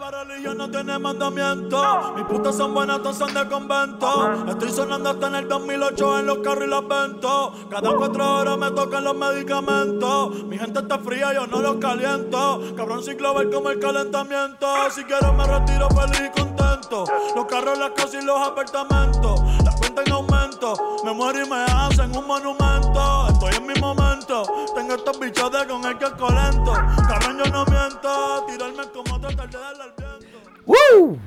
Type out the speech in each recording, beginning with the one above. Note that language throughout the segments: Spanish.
La no tiene mandamiento. Mis putas son buenas, todas son de convento. Estoy sonando hasta en el 2008 en los carros y los ventos. Cada cuatro horas me tocan los medicamentos. Mi gente está fría, yo no los caliento. Cabrón ciclo ver como el calentamiento. Si quiero me retiro feliz y contento. Los carros, las casas y los apartamentos. La cuenta en aumento. Me muero y me hacen un monumento. Estoy en mi momento. Tengo estos bichos de con el que colento. Cabrón, yo no miento. Tirarme como tratar de darle al viento. ¡Woo!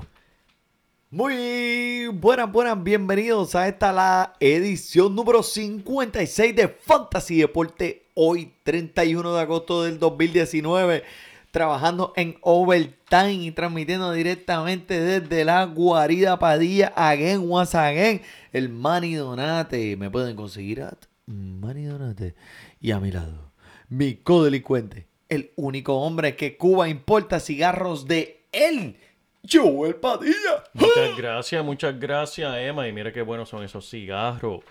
Muy buenas, buenas, bienvenidos a esta la edición número 56 de Fantasy Deporte, hoy 31 de agosto del 2019, trabajando en Overtime y transmitiendo directamente desde la guarida Padilla, again, once again, el Manny Donate, me pueden conseguir a Manny Donate y a mi lado, mi codelincuente, el único hombre que Cuba importa cigarros de él. Joel Padilla. Muchas gracias, muchas gracias, Emma. Y mira qué buenos son esos cigarros.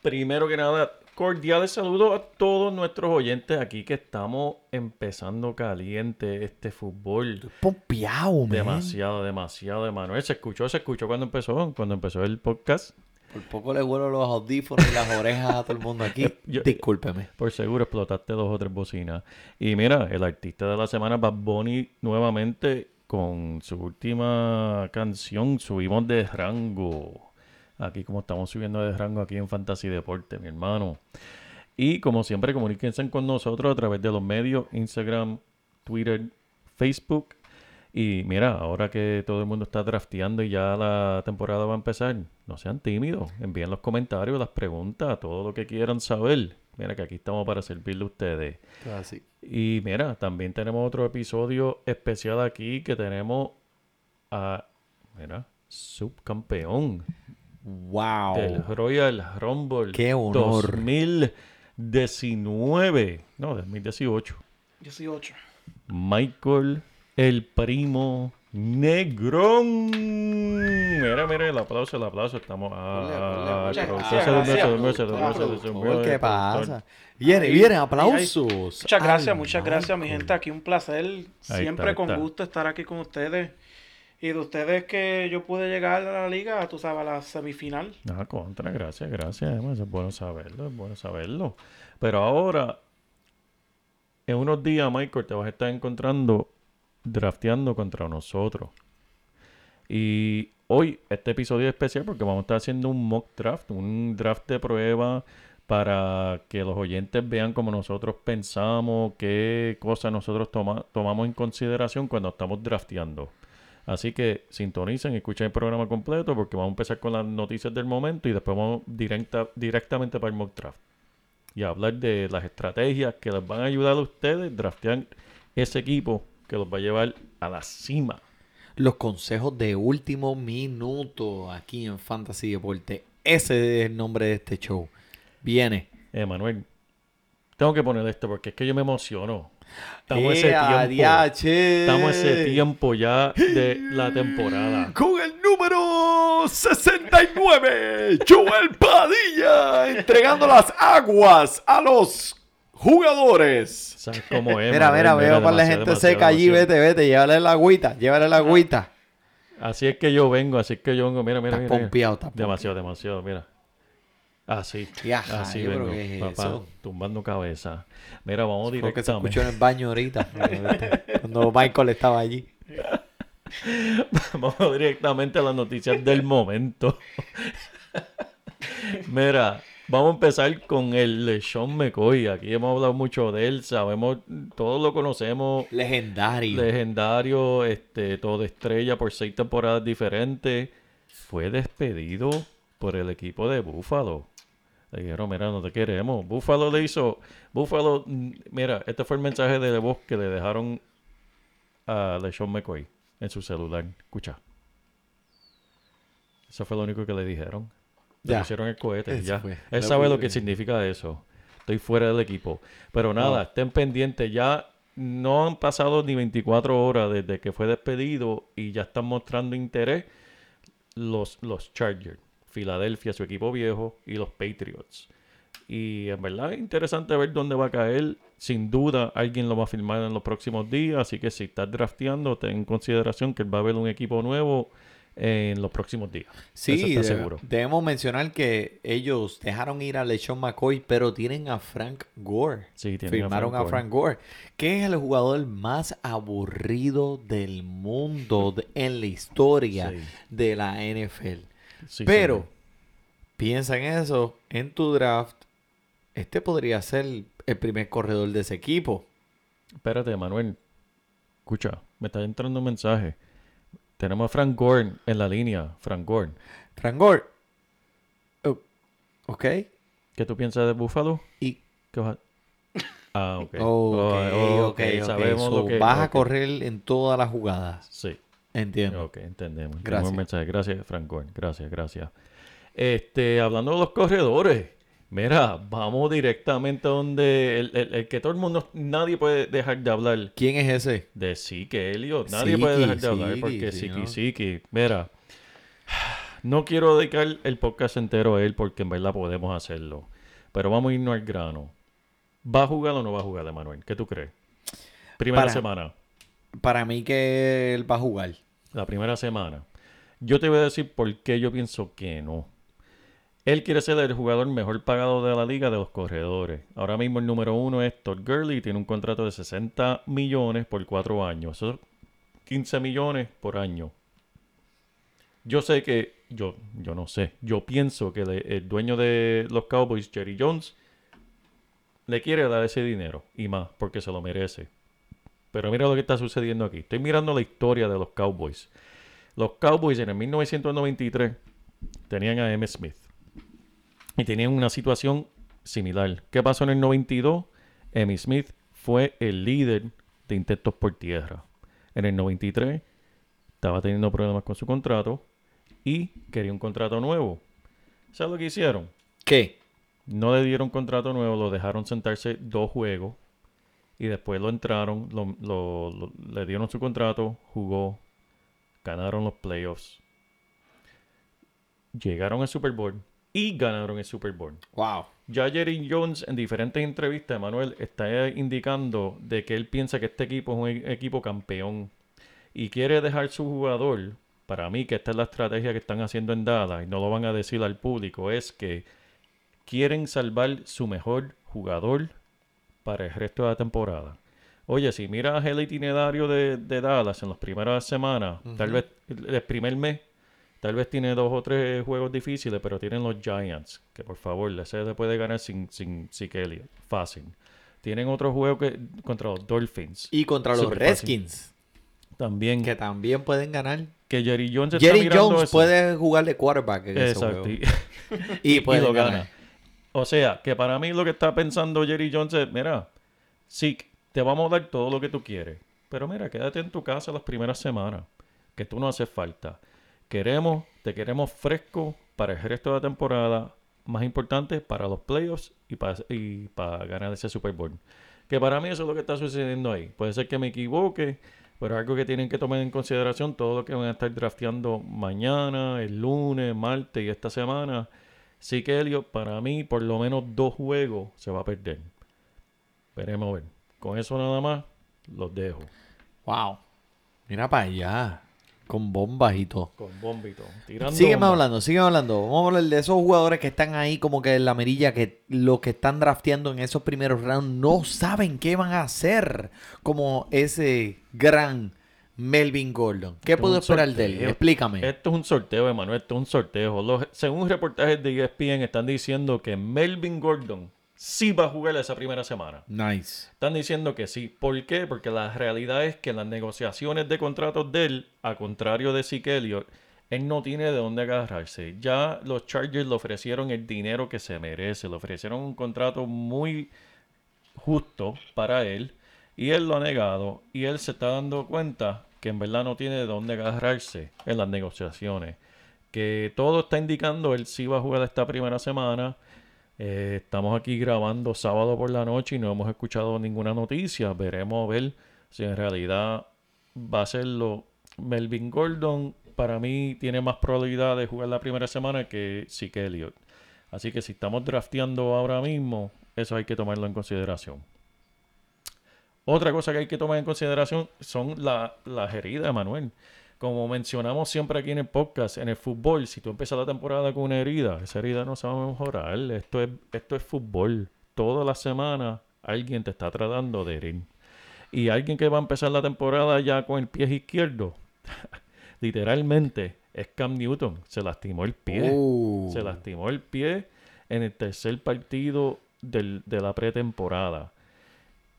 Primero que nada, cordiales saludos a todos nuestros oyentes aquí que estamos empezando caliente este fútbol. Pompeado, man. Demasiado, demasiado, Emanuel. Se escuchó, se escuchó cuando empezó, cuando empezó el podcast. Por poco le vuelo los audífonos y las orejas a todo el mundo aquí. Yo- Discúlpeme. Por seguro explotaste dos o tres bocinas. Y mira, el artista de la semana, Bad Bunny, nuevamente con su última canción, subimos de rango. Aquí como estamos subiendo de rango aquí en Fantasy Deporte, mi hermano. Y como siempre, comuníquense con nosotros a través de los medios, Instagram, Twitter, Facebook. Y mira, ahora que todo el mundo está drafteando y ya la temporada va a empezar, no sean tímidos, envíen los comentarios, las preguntas, todo lo que quieran saber. Mira que aquí estamos para servirle a ustedes. Así. Y mira, también tenemos otro episodio especial aquí que tenemos a, mira, subcampeón Wow. del Royal Rumble Qué honor. 2019, no, 2018. 18. Michael, el primo Negrón. Mira, mira, el aplauso, el aplauso. Estamos. Ah, Muchas gracias, ¿Qué pasa? Viene, viene, aplausos. Muchas gracias, muchas gracias, mi gente. Aquí un placer. Siempre con gusto estar aquí con ustedes. Y de ustedes que yo pude llegar a la liga, tú sabes, a la semifinal. Ah, contra, gracias, gracias. Eso es bueno saberlo, es bueno saberlo. Pero ahora, en unos días, Michael, te vas a estar encontrando drafteando contra nosotros. Y hoy, este episodio es especial porque vamos a estar haciendo un mock draft, un draft de prueba para que los oyentes vean cómo nosotros pensamos, qué cosas nosotros toma- tomamos en consideración cuando estamos drafteando. Así que sintonicen escuchen el programa completo porque vamos a empezar con las noticias del momento y después vamos directa, directamente para el mock draft. Y hablar de las estrategias que les van a ayudar a ustedes draftear ese equipo que los va a llevar a la cima. Los consejos de último minuto aquí en Fantasy Deporte. Ese es el nombre de este show. Viene. Emanuel, tengo que poner esto porque es que yo me emociono. Estamos ese ¡Ea, tiempo. Estamos ese tiempo ya de la temporada. Con el número 69, Joel Padilla, entregando las aguas a los jugadores. ¿Sabes cómo es? Mira, mira, veo para la demasiado, gente seca allí, vete, vete, llévale la agüita, llévale la agüita. Así es que yo vengo, así es que yo vengo. Mira, mira, Estás mira. pompeado, estás Demasiado, demasiado, mira. Así. Ya, así pero vengo, ¿qué es papá, eso? tumbando cabeza. Mira, vamos Creo que se directamente. escuchó en el baño ahorita, cuando Michael estaba allí. Vamos directamente a las noticias del momento. Mira, vamos a empezar con el Sean McCoy. Aquí hemos hablado mucho de él, sabemos, todos lo conocemos. Legendario. Legendario, este, todo estrella por seis temporadas diferentes. Fue despedido por el equipo de Buffalo. Le dijeron, mira, no te queremos. Buffalo le hizo. Buffalo, mm, mira, este fue el mensaje de voz que le dejaron a LeSean McCoy en su celular. Escucha. Eso fue lo único que le dijeron. Le Ya. pusieron el cohete. Eso Ya. fue. Él sabe lo que- que significa eso. Estoy fuera del equipo. Pero nada, No. estén pendientes. Ya no han pasado ni 24 horas desde que fue despedido y ya están mostrando interés los, los Chargers, Filadelfia, su equipo viejo, y los Patriots. Y en verdad es interesante ver dónde va a caer. Sin duda, alguien lo va a firmar en los próximos días. Así que si estás drafteando, ten en consideración que va a haber un equipo nuevo en los próximos días. Sí, está seguro. debemos mencionar que ellos dejaron ir a LeSean McCoy, pero tienen a Frank Gore. Sí, tienen a Firmaron Frank a Frank Gore, que es el jugador más aburrido del mundo de- en la historia Sí. de la NFL. Sí, pero piensa en eso, en tu draft, este podría ser el primer corredor de ese equipo. Espérate, Manuel. Escucha, me está entrando un mensaje. Tenemos a Frank Gore en la línea. Frank Gore. Frank Gore. Oh, ok. ¿Qué tú piensas de Buffalo? Y ¿Qué vas a- Ah, ok. Ok, Oh, ok, ok. Sabemos So, lo que... vas a correr en todas las jugadas. Sí. Entiendo. Ok, entendemos. Gracias. un mensaje. Gracias, Frank Gore. Gracias, gracias. Este, hablando de los corredores. Mira, vamos directamente a donde el, el- el que todo el mundo, nadie puede dejar de hablar ¿Quién es ese? de Siki Elliot. Nadie Siki, puede dejar de hablar Siki, porque sí, Siki, ¿no? Siki. Mira, no quiero dedicar el podcast entero a él porque en verdad podemos hacerlo. Pero vamos a irnos al grano. ¿Va a jugar o no va a jugar, Emanuel? ¿Qué tú crees? Primera Para- semana. Para mí que él va a jugar. La primera semana. Yo te voy a decir por qué yo pienso que no. Él quiere ser el jugador mejor pagado de la liga de los corredores. Ahora mismo el número uno es Todd Gurley tiene un contrato de 60 millones por cuatro años. Eso es 15 millones por año. Yo sé que, yo, yo no sé, yo pienso que el dueño de los Cowboys, Jerry Jones, le quiere dar ese dinero y más porque se lo merece. Pero mira lo que está sucediendo aquí. Estoy mirando la historia de los Cowboys. Los Cowboys en el 1993 tenían a M. Smith. Y tenían una situación similar. ¿Qué pasó en el 92? M. Smith fue el líder de intentos por tierra. En el 93 estaba teniendo problemas con su contrato y quería un contrato nuevo. ¿Sabes lo que hicieron? ¿Qué? No le dieron contrato nuevo, lo dejaron sentarse dos juegos y después lo entraron, lo- lo- lo- le dieron su contrato, jugó, ganaron los playoffs, llegaron al Super Bowl y ganaron el Super Bowl. Wow. Ya Jerry Jones en diferentes entrevistas, Manuel, está indicando de que él piensa que este equipo es un e- equipo campeón y quiere dejar su jugador, para mí que esta es la estrategia que están haciendo en Dallas y no lo van a decir al público, es que quieren salvar su mejor jugador para el resto de la temporada. Oye, si miras el itinerario de, de Dallas en las primeras semanas, tal vez el el primer mes, tal vez tiene dos o tres juegos difíciles, pero tienen los Giants, que por favor, ese se puede ganar sin, sin Zeke Elliott, fácil. Tienen otro juego que, contra los Dolphins, Y contra los fácil. Redskins, también, que también pueden ganar. que Jerry Jones está Jerry mirando Jones eso. puede jugar de quarterback en ese Exacto, juego. y- Y, y lo ganar. gana. O sea, que para mí lo que está pensando Jerry Jones es, mira, sí, te vamos a dar todo lo que tú quieres, pero mira, quédate en tu casa las primeras semanas, que tú no haces falta. Queremos, te queremos fresco para el resto de la temporada, más importante para los playoffs y para, ganar ese Super Bowl. Que para mí eso es lo que está sucediendo ahí. Puede ser que me equivoque, pero algo que tienen que tomar en consideración todo lo que van a estar drafteando mañana, el lunes, martes y esta semana. Sí que Elliot, para mí, por lo menos dos juegos se va a perder. Veremos a ver. Con eso nada más, los dejo. Wow. Mira para allá. Con bombas y todo. Con bombito. Tirando Sígueme bombas. hablando, sígueme hablando. Vamos a hablar de esos jugadores que están ahí como que en la mirilla, que los que están drafteando en esos primeros rounds no saben qué van a hacer. Como ese gran Melvin Gordon. ¿Qué Esto puedo esperar de él? sorteo. Explícame. Esto es un sorteo, Emanuel. Esto es un sorteo. Los- según reportajes de ESPN, están diciendo que Melvin Gordon sí va a jugar esa primera semana. Nice. Están diciendo que sí. ¿Por qué? Porque la realidad es que las negociaciones de contratos de él, a contrario de Zeke Elliott, él no tiene de dónde agarrarse. Ya los Chargers le ofrecieron el dinero que se merece. Le ofrecieron un contrato muy justo para él. Y él lo ha negado. Y él se está dando cuenta que en verdad no tiene de dónde agarrarse en las negociaciones. Que todo está indicando él sí va a jugar esta primera semana. Eh, estamos aquí grabando sábado por la noche y no hemos escuchado ninguna noticia. Veremos a ver si en realidad va a serlo. Melvin Gordon para mí tiene más probabilidad de jugar la primera semana que Zeke Elliott. Así que si estamos drafteando ahora mismo, eso hay que tomarlo en consideración. Otra cosa que hay que tomar en consideración son la- las heridas, Manuel. Como mencionamos siempre aquí en el podcast, en el fútbol, si tú empiezas la temporada con una herida, esa herida no se va a mejorar. Esto es, esto es fútbol. Toda la semana alguien te está tratando de herir. Y alguien que va a empezar la temporada ya con el pie izquierdo, literalmente, es Cam Newton. Se lastimó el pie. Uh. Se lastimó el pie en el tercer partido del- de la pretemporada.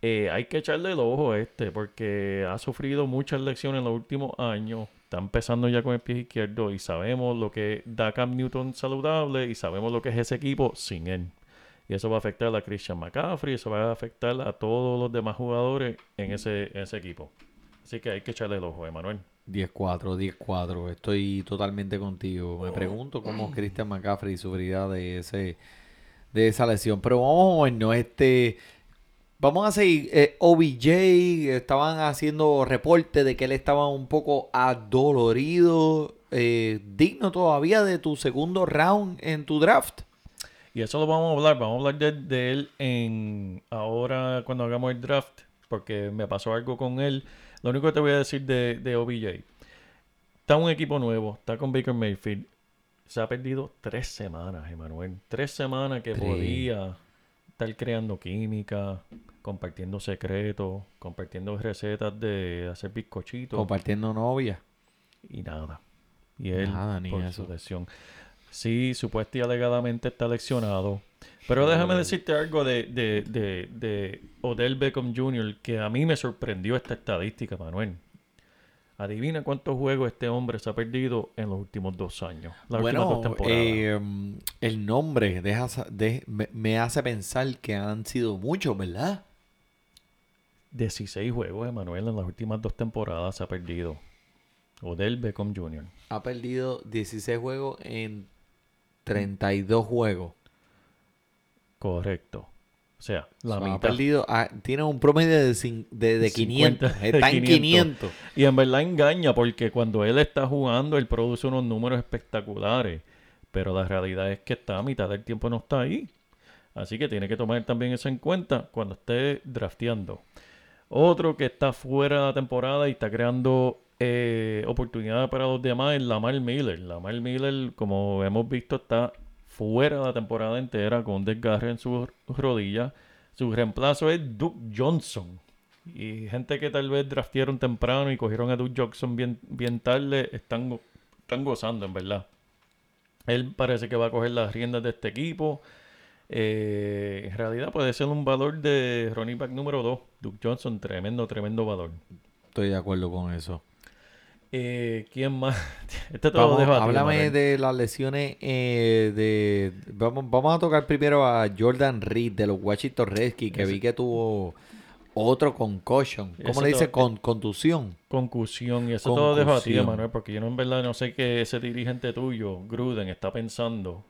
Eh, hay que echarle el ojo a este porque ha sufrido muchas lecciones en los últimos años. Está empezando ya con el pie izquierdo y sabemos lo que da Cam Newton saludable y sabemos lo que es ese equipo sin él. Y eso va a afectar a Christian McCaffrey, eso va a afectar a todos los demás jugadores en ese, en ese equipo. Así que hay que echarle el ojo, Emanuel. 10-4, 10-4. Estoy totalmente contigo. Me pregunto cómo Christian McCaffrey sufrirá de ese de esa lesión. Pero vamos a movernos. Este, vamos a seguir. Eh, OBJ estaban haciendo reporte de que él estaba un poco adolorido. eh, digno todavía de tu segundo round en tu draft. Y eso lo vamos a hablar. Vamos a hablar de, de él en ahora cuando hagamos el draft. Porque me pasó algo con él. Lo único que te voy a decir de, de OBJ. Está un equipo nuevo. Está con Baker Mayfield. Se ha perdido tres semanas, Emanuel. Tres semanas que podía estar creando química, compartiendo secretos, compartiendo recetas de hacer bizcochitos Compartiendo novia. y nada. Y él, Nada, ni por eso. su lesión. Sí, supuestamente y alegadamente está leccionado. Pero déjame decirte algo de, de, de, de Odell Beckham Jr. que a mí me sorprendió esta estadística, Manuel. Adivina cuántos juegos este hombre se ha perdido en los últimos dos años. Las últimas dos Bueno, temporadas. eh, mm, el nombre deja sa- de- me, me hace pensar que han sido muchos, ¿verdad? 16 juegos, Emanuel, en las últimas dos temporadas se ha perdido. Odell Beckham Jr. Ha perdido 16 juegos en 32 juegos. Correcto. O sea, la sea, ha mitad. perdido, ah, tiene un promedio de, cin- de, de 500. 50, Está en 500. 500. Y en verdad engaña porque cuando él está jugando, él produce unos números espectaculares. Pero la realidad es que está a mitad del tiempo no está ahí. Así que tiene que tomar también eso en cuenta cuando esté drafteando. Otro que está fuera de la temporada y está creando eh, oportunidades para los demás es Lamar Miller. Lamar Miller, como hemos visto, está fuera la temporada entera con desgarre en su rodilla. Su reemplazo es Duke Johnson. Y gente que tal vez draftearon temprano y cogieron a Duke Johnson bien, bien tarde, están, están gozando, en verdad. Él parece que va a coger las riendas de este equipo. Eh, en realidad puede ser un valor de running back número 2. Duke Johnson, tremendo, tremendo valor. Estoy de acuerdo con eso. Eh, ¿Quién más? Este Vamos, ti, háblame de las lesiones eh, de... Vamos, vamos a tocar primero a Jordan Reed de los Washington Redskins, que Ese- vi que tuvo otro concussion. ¿Cómo Eso le dice? to- Con, contusión. Concusión. Y eso ti, Concusión. Manuel, porque yo no en verdad no sé que ese dirigente tuyo, Gruden, está pensando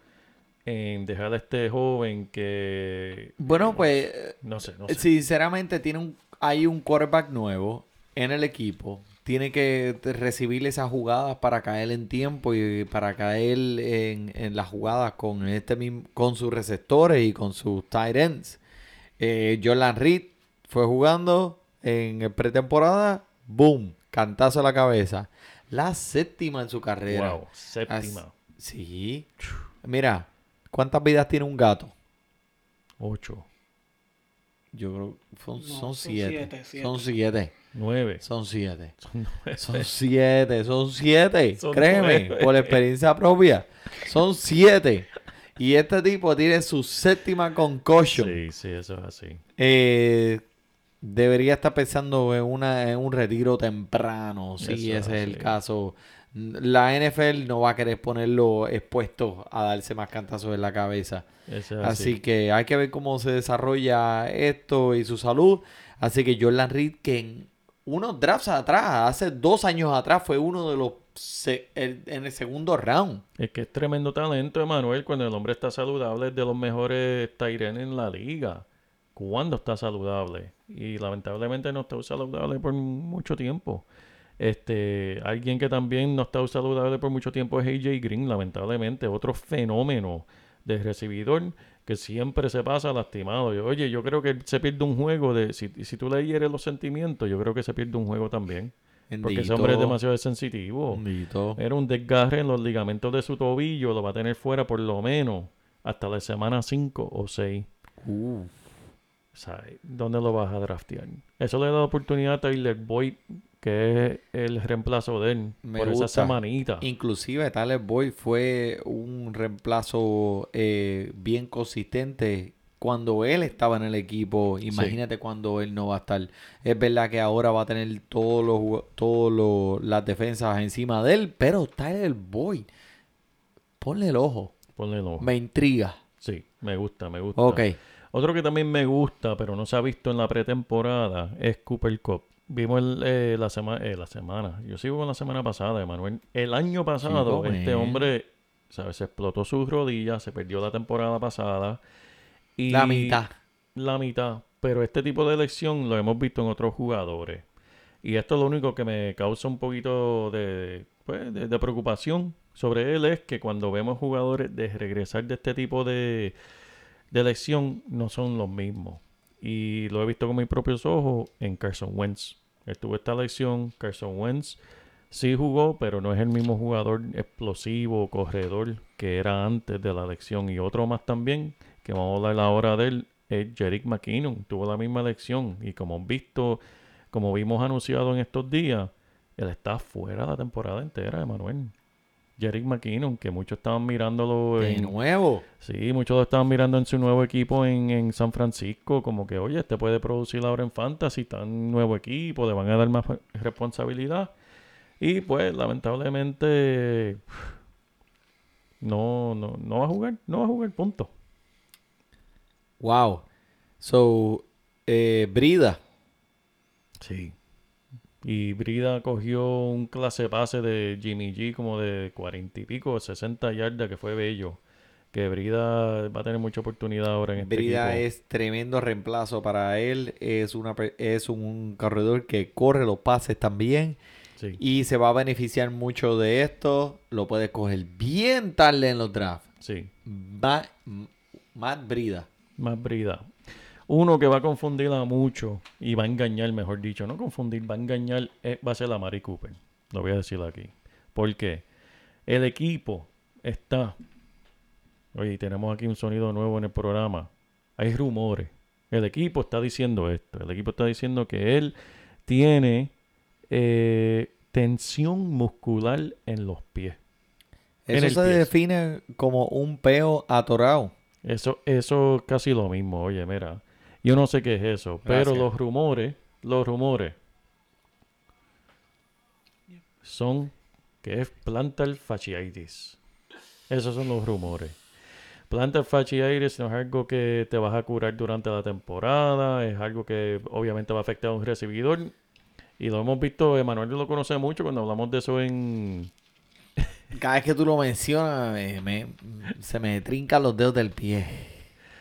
en dejar a este joven que... Bueno, pues No sé, no sé. Sinceramente, tiene un, hay un quarterback nuevo en el equipo. Tiene que recibir esas jugadas para caer en tiempo y para caer en, en las jugadas con este mismo, con sus receptores y con sus tight ends. Eh, Jordan Reed fue jugando en pretemporada, boom, cantazo a la cabeza. La séptima en su carrera. Wow, séptima. As- Sí. Mira, ¿cuántas vidas tiene un gato? Ocho, Yo creo que son, No, son son siete. siete, siete. Son siete. Nueve. Son siete. Son nueve. Son siete. Son siete. Son Créeme, nueve. por experiencia propia. Son siete. Y este tipo tiene su séptima concussion. Sí, sí, eso es así. Eh, debería estar pensando en, una, en un retiro temprano, si ese es el sí. caso. La NFL no va a querer ponerlo expuesto a darse más cantazos en la cabeza. Es Así que hay que ver cómo se desarrolla esto y su salud. Así que Jordan Reed, que en unos drafts atrás, hace dos años atrás, fue uno de los se- el- en el segundo round. Es que es tremendo talento, Emanuel, cuando el hombre está saludable, es de los mejores Tyren en la liga. Cuando está saludable. Y lamentablemente no está saludable por mucho tiempo. Este, alguien que también no está saludable por mucho tiempo es AJ Green, lamentablemente, otro fenómeno de recibidor que siempre se pasa lastimado. Yo, oye, yo creo que se pierde un juego de si, si tú le hieres los sentimientos, yo creo que se pierde un juego también. Porque ese hombre es demasiado sensitivo. Bendito. Era un desgarre en los ligamentos de su tobillo, lo va a tener fuera por lo menos hasta la semana 5 o 6. Uh, O sea, ¿dónde lo vas a draftear? Eso le da la oportunidad a Tyler Boyd, que es el reemplazo de él, Me por esa semanita. Inclusive Tyler Boyd fue un reemplazo eh, bien consistente cuando él estaba en el equipo. Imagínate cuando él no va a estar. Es verdad que ahora va a tener todos los todos los- las defensas encima de él, pero Tyler Boyd, ponle el ojo. Ponle el ojo. Me intriga. Sí, me gusta, me gusta. Ok. Otro que también me gusta, pero no se ha visto en la pretemporada, es Cooper Cup. Vimos el, eh, la, sema- eh, la semana, yo sigo con la semana pasada, Emanuel. El año pasado, Chico, este hombre, ¿sabes? Se explotó sus rodillas, se perdió la temporada pasada. Y La mitad. La mitad. Pero este tipo de lesión lo hemos visto en otros jugadores. Y esto es lo único que me causa un poquito de, pues, de, de preocupación sobre él es que cuando vemos jugadores de regresar de este tipo de, de lesión no son los mismos. Y lo he visto con mis propios ojos en Carson Wentz. Estuvo esta lesión, Carson Wentz sí jugó, pero no es el mismo jugador explosivo, corredor que era antes de la lesión. Y otro más también, que vamos a hablar ahora de él, es Jerick McKinnon. Tuvo la misma lesión y como visto, como vimos anunciado en estos días, él está fuera la temporada entera, Emanuel. Jerick McKinnon, que muchos estaban mirándolo De en, nuevo. Sí, muchos lo estaban mirando en su nuevo equipo en, en San Francisco, como que, oye, este puede producir ahora en Fantasy, está en nuevo equipo, le van a dar más responsabilidad. Y pues, lamentablemente, no, no, no va a jugar, no va a jugar, punto. Wow. So, eh, Brida. Sí. Y Brida cogió un clase pase de Jimmy G como de cuarenta y pico, 60 yardas, que fue bello. Que Brida va a tener mucha oportunidad ahora en este Brida equipo. es tremendo reemplazo para él. Es, una, es un corredor que corre los pases también. Sí. Y se va a beneficiar mucho de esto. Lo puede coger bien tarde en los drafts. Sí. M- Matt Brida. Más brida. Uno que va a confundir a mucho y va a engañar, mejor dicho, no confundir, va a engañar, eh, va a ser la Mari Cooper. Lo voy a decir aquí. ¿Por qué? El equipo está. Oye, tenemos aquí un sonido nuevo en el programa. Hay rumores. El equipo está diciendo esto. El equipo está diciendo que él tiene eh, tensión muscular en los pies. Eso se pie. define como un peo atorado. Eso, eso es casi lo mismo, oye, mira. Yo no sé qué es eso, pero los rumores, los rumores son que es plantar fasciitis. Esos son los rumores. Plantar fasciitis no es algo que te vas a curar durante la temporada, es algo que obviamente va a afectar a un recibidor. Y lo hemos visto, Emanuel lo conoce mucho cuando hablamos de eso en, Cada vez que tú lo mencionas, me- me- se me trincan los dedos del pie.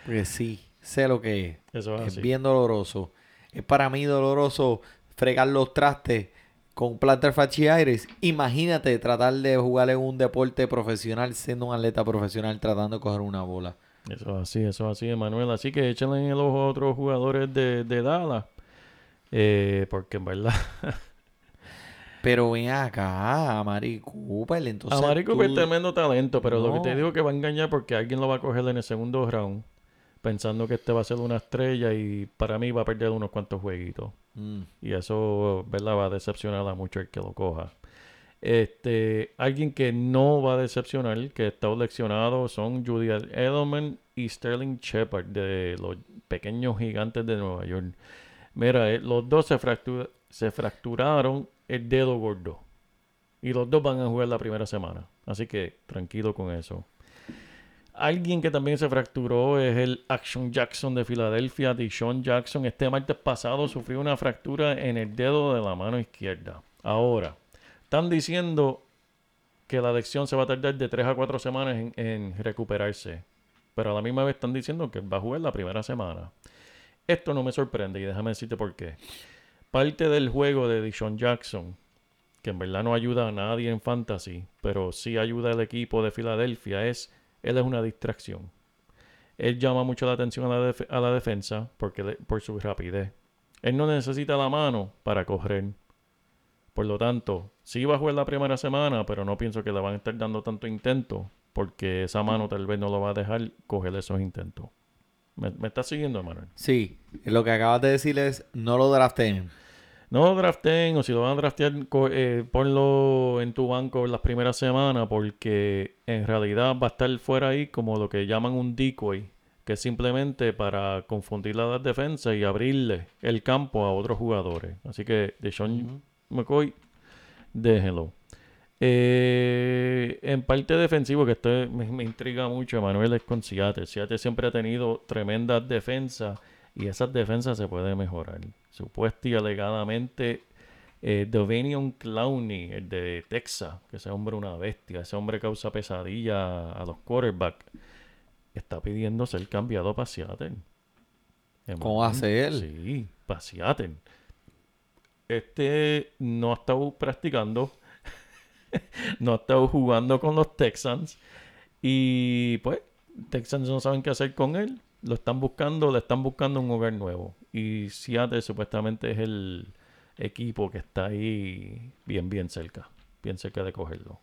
Porque sí, sé lo que es. Eso es Es así. bien doloroso. Es para mí doloroso fregar los trastes con plantar fasciitis. Imagínate tratar de jugar en un deporte profesional siendo un atleta profesional tratando de coger una bola. Eso es así, eso es así, Emanuel. Así que échenle en el ojo a otros jugadores de, de Dallas. Eh, porque en verdad, Pero ven acá, a Mari Cooper. Entonces a Mari Cooper tú- es tremendo talento, pero lo que te digo que va a engañar porque alguien lo va a coger en el segundo round, pensando que este va a ser una estrella y para mí va a perder unos cuantos jueguitos. Mm. Y eso, ¿verdad? Va a decepcionar a mucho el que lo coja. Este, alguien que no va a decepcionar, que está leccionado, son Julian Edelman y Sterling Shepard de los pequeños gigantes de Nueva York. Mira, eh, los dos se, se fracturaron el dedo gordo. Y los dos van a jugar la primera semana. Así que tranquilo con eso. Alguien que también se fracturó es el Action Jackson de Filadelfia, Deshaun Jackson. Este martes pasado sufrió una fractura en el dedo de la mano izquierda. Ahora, están diciendo que la adicción se va a tardar de 3 a 4 semanas en, en recuperarse. Pero a la misma vez están diciendo que va a jugar la primera semana. Esto no me sorprende y déjame decirte por qué. Parte del juego de Deshaun Jackson, que en verdad no ayuda a nadie en fantasy, pero sí ayuda al equipo de Filadelfia, es él es una distracción. Él llama mucho la atención a la, defensa porque por su rapidez. Él no necesita la mano para correr. Por lo tanto, sí va a jugar la primera semana, pero no pienso que le van a estar dando tanto intento porque esa mano tal vez no lo va a dejar coger esos intentos. ¿Me, me estás siguiendo, Manuel? Sí, lo que acabas de decir es no lo drafteen. No draften o si lo van a draftear, eh, ponlo en tu banco en las primeras semanas porque en realidad va a estar fuera ahí como lo que llaman un decoy, que es simplemente para confundir a las defensas y abrirle el campo a otros jugadores. Así que de Sean McCoy, déjenlo. Eh, en parte defensivo, que esto me, me intriga mucho, Emanuel, es con Seattle. Seattle siempre ha tenido tremendas defensas y esas defensas se pueden mejorar. Supuesto y alegadamente, eh, Dovanion Clowney, el de Texas, que ese hombre es una bestia, ese hombre causa pesadilla a los quarterbacks, está pidiendo ser cambiado para Seattle. ¿Cómo a ser? Sí, para Seattle. Este no ha estado practicando, no ha estado jugando con los Texans y pues Texans no saben qué hacer con él. Lo están buscando, le están buscando un hogar nuevo. Y Seattle supuestamente es el equipo que está ahí bien, bien cerca, bien cerca de cogerlo.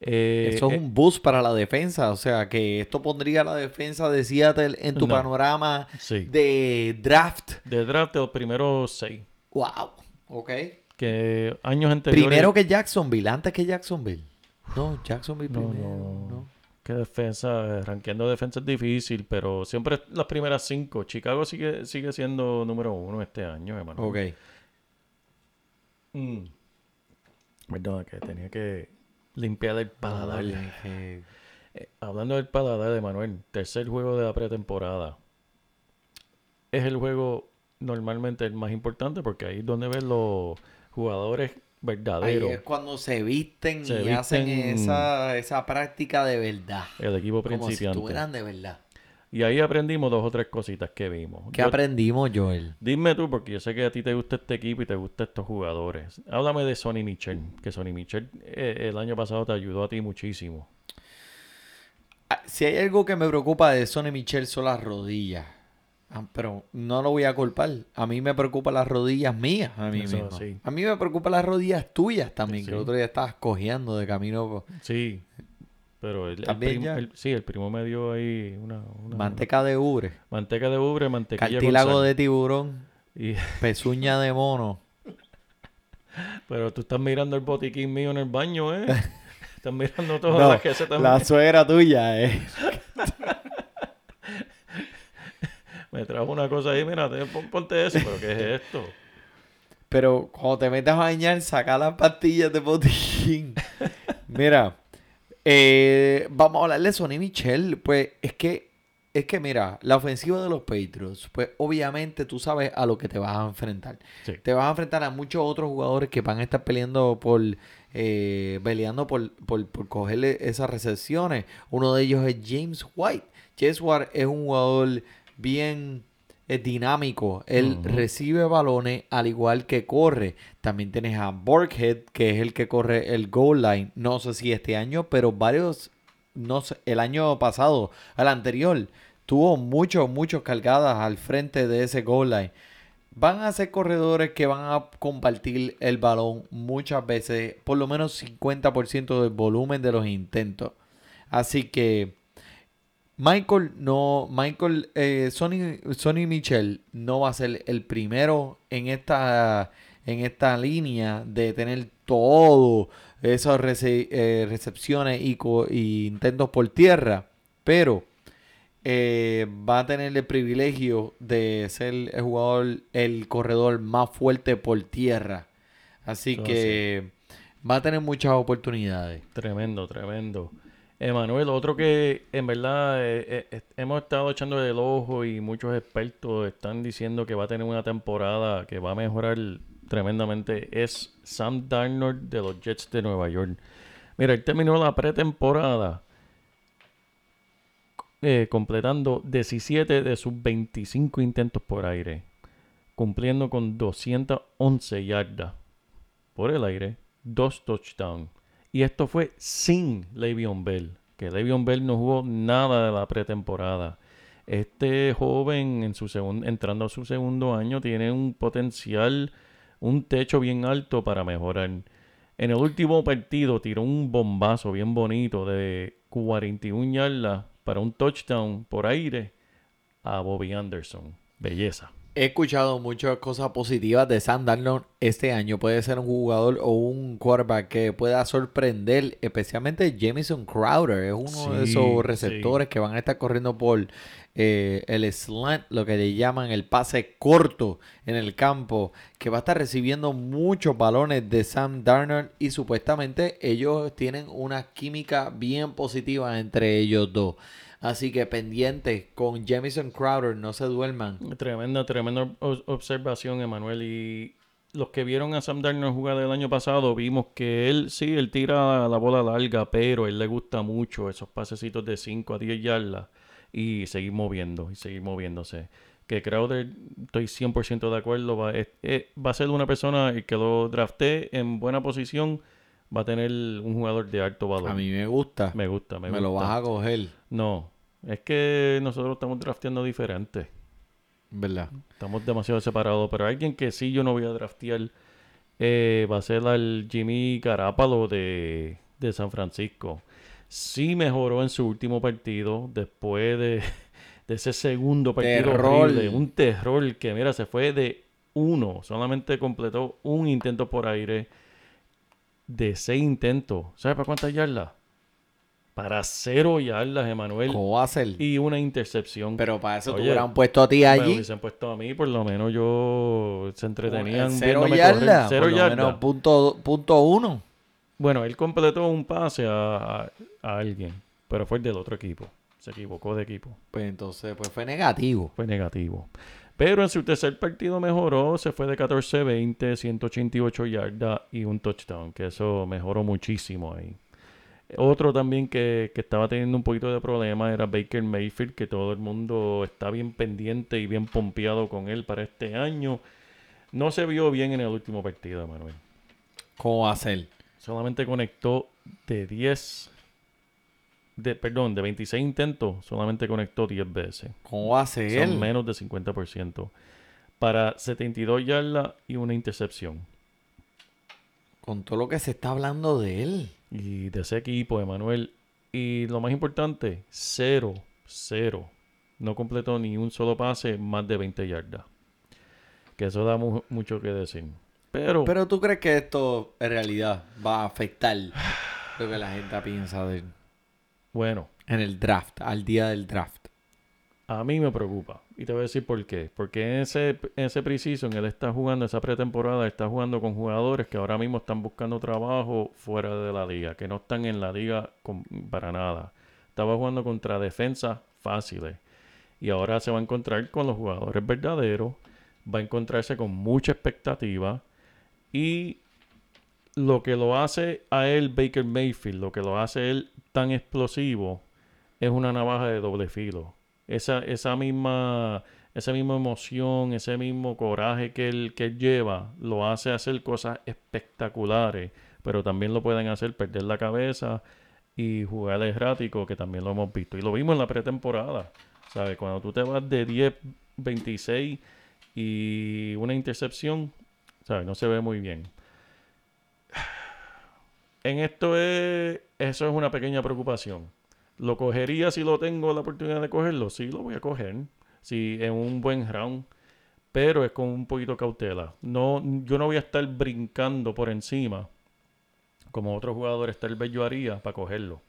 Eh, Eso es eh, un boost para la defensa. O sea, que esto pondría la defensa de Seattle en tu No. panorama Sí. de draft. de draft de los primeros seis. Wow. Ok. Que años anteriores. Primero que Jacksonville, antes que Jacksonville. No, Jacksonville No, primero. no. no. Que defensa, rankeando defensa es difícil, pero siempre las primeras cinco. Chicago sigue, sigue siendo número uno este año, hermano. Ok. Mm. Perdona, que tenía que limpiar el paladar. Eh, hablando del paladar de Manuel, tercer juego de la pretemporada. Es el juego normalmente el más importante porque ahí es donde ves los jugadores Ahí verdaderos. es cuando se visten Se y hacen esa, esa práctica de verdad. El equipo Como si principiante. estuvieran de verdad. Y ahí aprendimos dos o tres cositas que vimos. ¿Qué Yo- aprendimos, Joel? Dime tú, porque yo sé que a ti te gusta este equipo y te gustan estos jugadores. Háblame de Sonny Michel, que Sonny Michel eh, el año pasado te ayudó a ti muchísimo. Ah, Si hay algo que me preocupa de Sonny Michel son las rodillas. Ah, Pero no lo voy a culpar. A mí me preocupan las rodillas mías. A mí Eso mismo. sí. A mí me preocupan las rodillas tuyas también. Sí. Que el otro día estabas cojeando de camino. Sí, pero el, el También primo, el- sí, el primo me dio ahí una, una- Manteca de ubre. manteca de ubre, mantequilla Cartílago de tiburón. Y- Pezuña de mono. pero tú estás mirando el botiquín mío en el baño, ¿eh? estás mirando todas No, las que se la suegra tuya, eh. Me trajo una cosa ahí, mira, te- pon- ponte eso, pero ¿qué es esto? Pero cuando te metas a bañar, saca las pastillas de botiquín. Mira, eh, vamos a hablar de Sonny Michel. Pues es que, es que mira, la ofensiva de los Patriots, pues obviamente tú sabes a lo que te vas a enfrentar. Sí. Te vas a enfrentar a muchos otros jugadores que van a estar peleando por, eh, peleando por, por, por cogerle esas recepciones. Uno de ellos es James White. James White es un jugador bien eh, dinámico. Él recibe balones al igual que corre. También tienes a Borghead, que es el que corre el goal line. No sé si este año, pero varios, no sé, el año pasado, el anterior, tuvo muchos, muchos cargadas al frente de ese goal line. Van a ser corredores que van a compartir el balón muchas veces, por lo menos 50% del volumen de los intentos. Así que Michael no, Michael, eh, Sonny, Sonny Michel no va a ser el primero en esta, en esta línea de tener todo esas rece- eh, recepciones y, y intentos por tierra, pero eh, va a tener el privilegio de ser el jugador, el corredor más fuerte por tierra. Así Eso que va a tener muchas oportunidades. Tremendo, tremendo. Emanuel, otro que en verdad eh, eh, eh, hemos estado echando el ojo y muchos expertos están diciendo que va a tener una temporada que va a mejorar tremendamente es Sam Darnold de los Jets de Nueva York. Mira, él terminó la pretemporada completando 17 de sus 25 intentos por aire, cumpliendo con 211 yardas por el aire, dos touchdowns. Y esto fue sin Le'Veon Bell, que Le'Veon Bell no jugó nada de la pretemporada. Este joven en su segun- entrando a su segundo año tiene un potencial, un techo bien alto para mejorar. En el último partido tiró un bombazo bien bonito de 41 yardas para un touchdown por aire a Bobby Anderson. Belleza. He escuchado muchas cosas positivas de Sam Darnold este año. Puede ser un jugador o un quarterback que pueda sorprender, especialmente Jamison Crowder. Es uno de esos receptores que van a estar corriendo por eh, el slant, lo que le llaman el pase corto en el campo, que va a estar recibiendo muchos balones de Sam Darnold y supuestamente ellos tienen una química bien positiva entre ellos dos. Así que pendientes con Jamison Crowder, no se duerman. Tremenda, tremenda observación, Emanuel. Y los que vieron a Sam Darnold jugar el año pasado, vimos que él, sí, él tira la bola larga, pero él le gusta mucho esos pasecitos de 5 a 10 yardas y seguir moviendo, y seguir moviéndose. Que Crowder, estoy 100% de acuerdo, va, es- va a ser una persona que lo drafté en buena posición, va a tener un jugador de alto valor. A mí me gusta. me gusta, me, Me, lo vas a coger, No, es que nosotros estamos drafteando diferente. ¿verdad? Estamos demasiado separados, pero alguien que sí yo no voy a draftear eh, va a ser al Jimmy Garapalo de, de San Francisco. Sí mejoró en su último partido después de, de ese segundo partido Terror. horrible. Un terror que, mira, se fue de uno. Solamente completó un intento por aire de seis intentos. ¿Sabes para cuántas yardas? Para cero yardas, Emanuel. ¿Cómo va a ser? Y una intercepción. Pero para eso te Oye, hubieran puesto a ti me allí. hubiesen puesto a mí, por lo menos yo se entretenían Cero yardas. Cero yardas. menos punto, punto uno. Bueno, él completó un pase a, a- a alguien, pero fue el del otro equipo. Se equivocó de equipo. Pues entonces, pues fue negativo. Fue negativo. Pero en su tercer partido mejoró, se fue de 14-20, 188 yardas y un touchdown, que eso mejoró muchísimo ahí. Otro también que, que estaba teniendo un poquito de problema era Baker Mayfield, que todo el mundo está bien pendiente y bien pompeado con él para este año. No se vio bien en el último partido, Manuel. ¿Cómo va a ser? Solamente conectó de 10, de, perdón, de 26 intentos, solamente conectó 10 veces. ¿Cómo ser? Son menos de 50%. Para 72 yardas y una intercepción. Con todo lo que se está hablando de él. Y de ese equipo, Emanuel. Y lo más importante, cero, cero. No completó ni un solo pase más de 20 yardas. Que eso da mu- mucho que decir. Pero, Pero tú crees que esto en realidad va a afectar lo que la gente piensa de él bueno, en el draft, al día del draft. a mí me preocupa. Y te voy a decir por qué. Porque en ese, en ese él está jugando, esa pretemporada, está jugando con jugadores que ahora mismo están buscando trabajo fuera de la liga, que no están en la liga con- para nada. Estaba jugando contra defensas fáciles. Y ahora se va a encontrar con los jugadores verdaderos. Va a encontrarse con mucha expectativa. Y lo que lo hace a él Baker Mayfield, lo que lo hace él tan explosivo, es una navaja de doble filo. Esa, esa misma, esa misma emoción, ese mismo coraje que él, que lleva, lo hace hacer cosas espectaculares, pero también lo pueden hacer perder la cabeza y jugar errático, que también lo hemos visto. Y lo vimos en la pretemporada. ¿Sabes? Cuando tú te vas de 10, 26 y una intercepción, ¿sabes? No se ve muy bien. En esto es, eso es una pequeña preocupación. ¿Lo cogería si lo tengo la oportunidad de cogerlo? Sí, lo voy a coger. Sí, en un buen round. Pero es con un poquito de cautela. No, yo no voy a estar brincando por encima como otros jugadores tal vez yo haría para cogerlo.